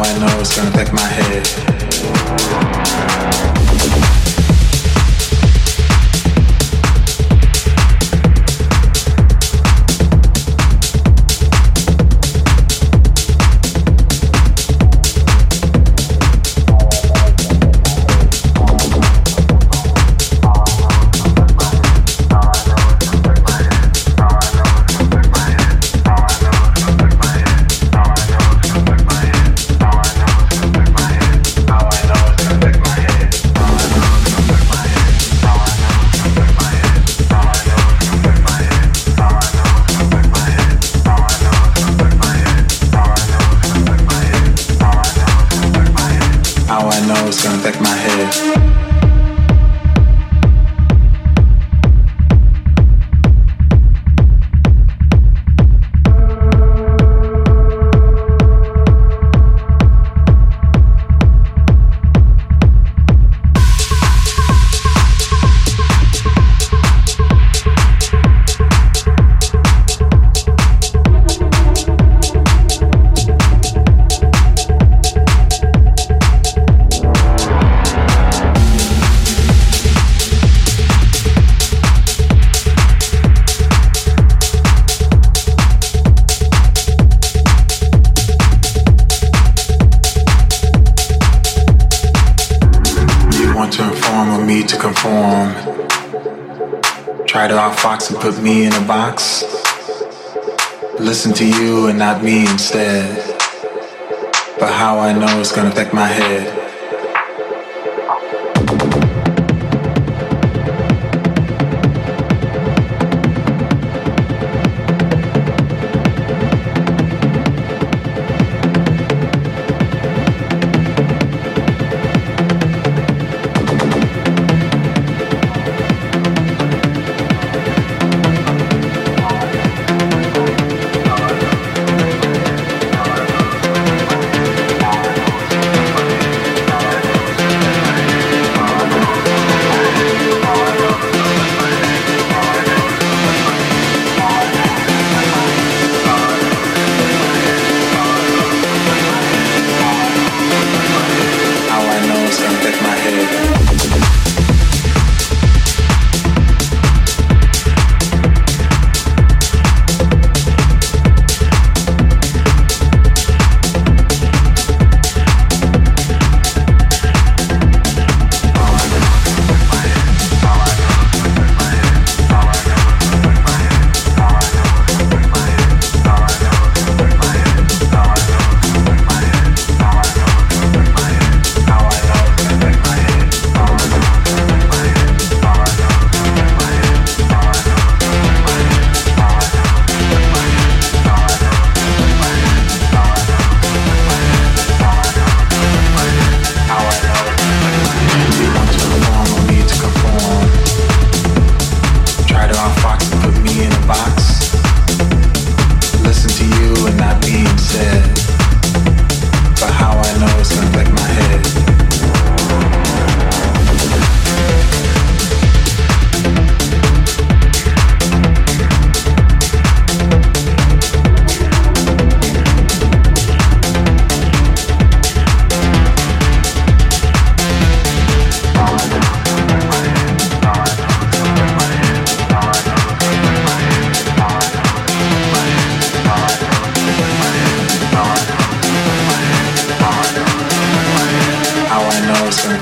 I know it's gonna affect my head.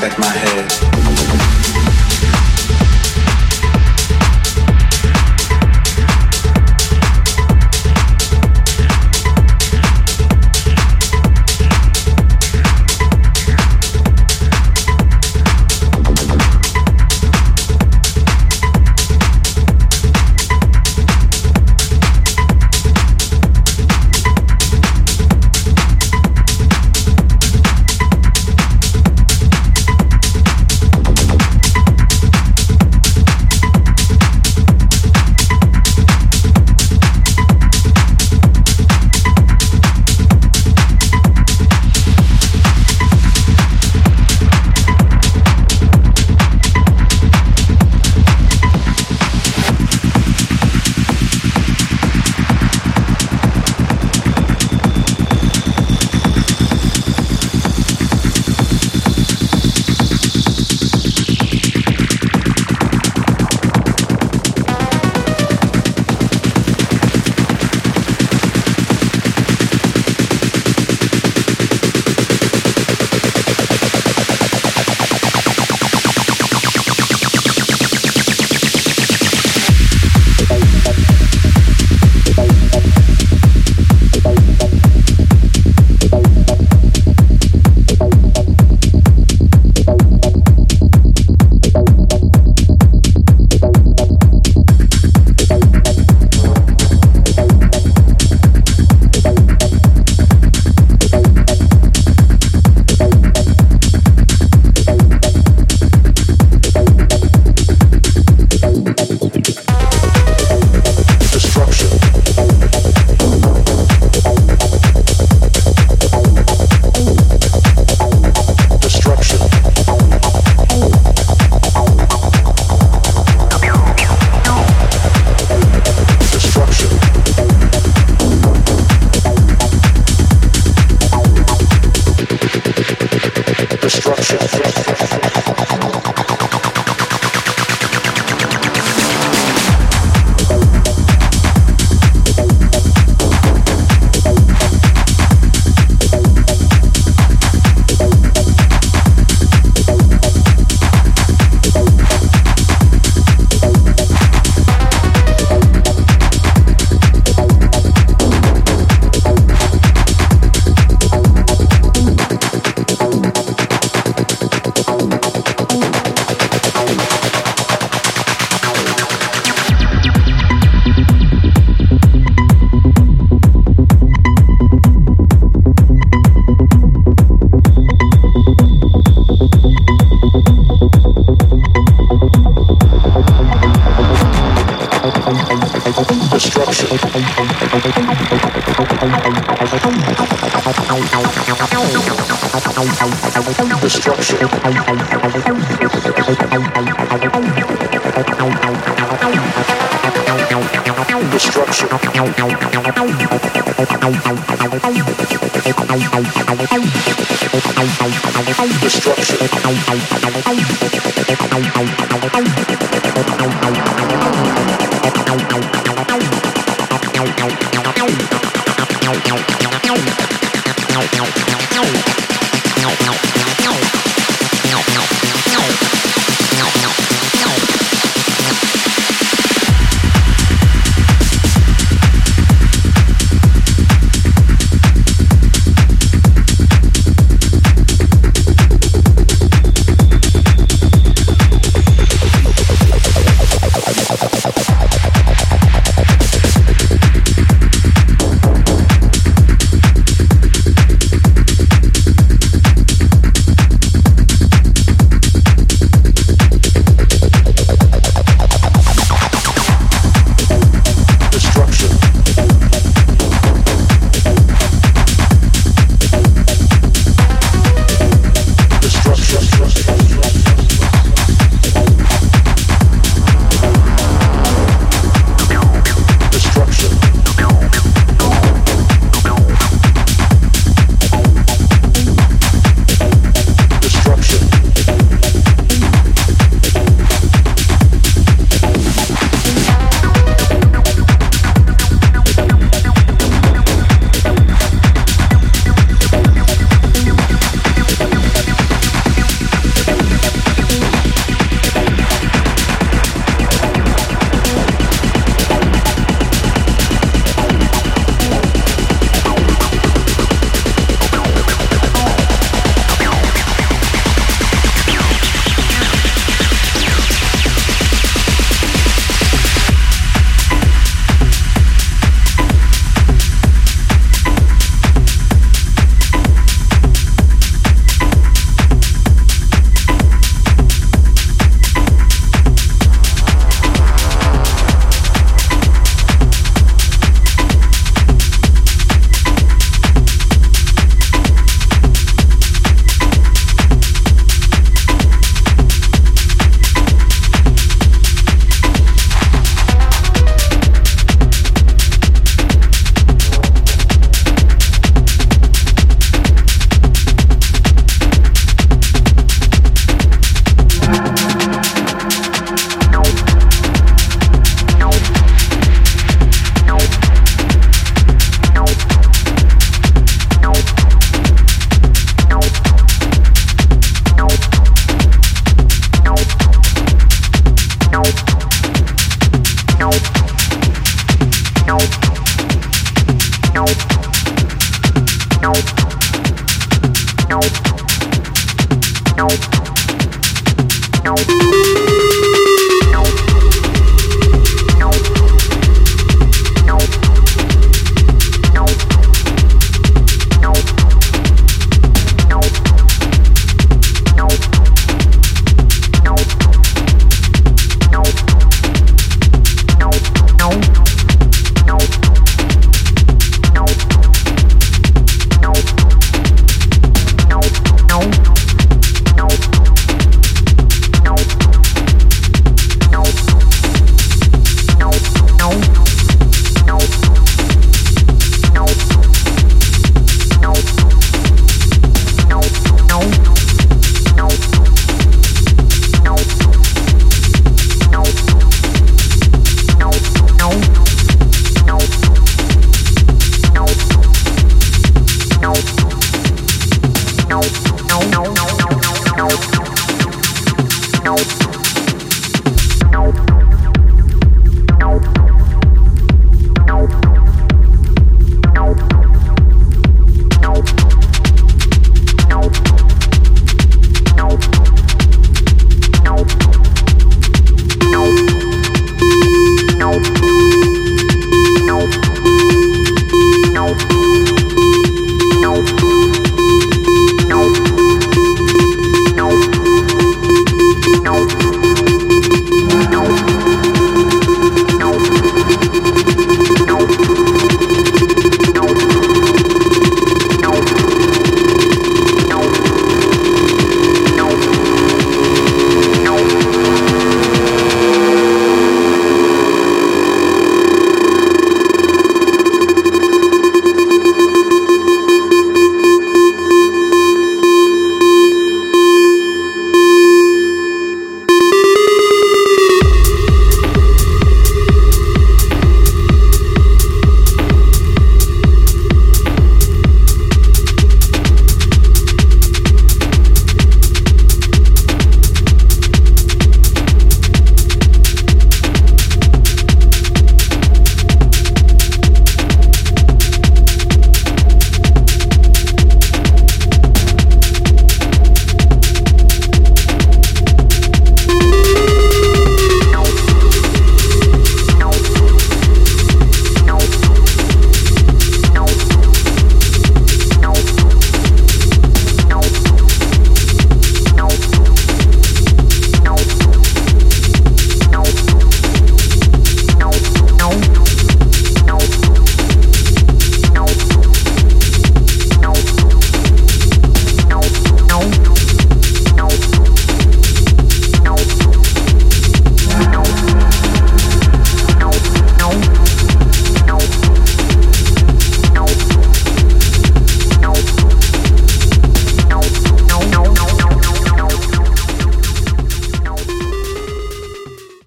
back my head.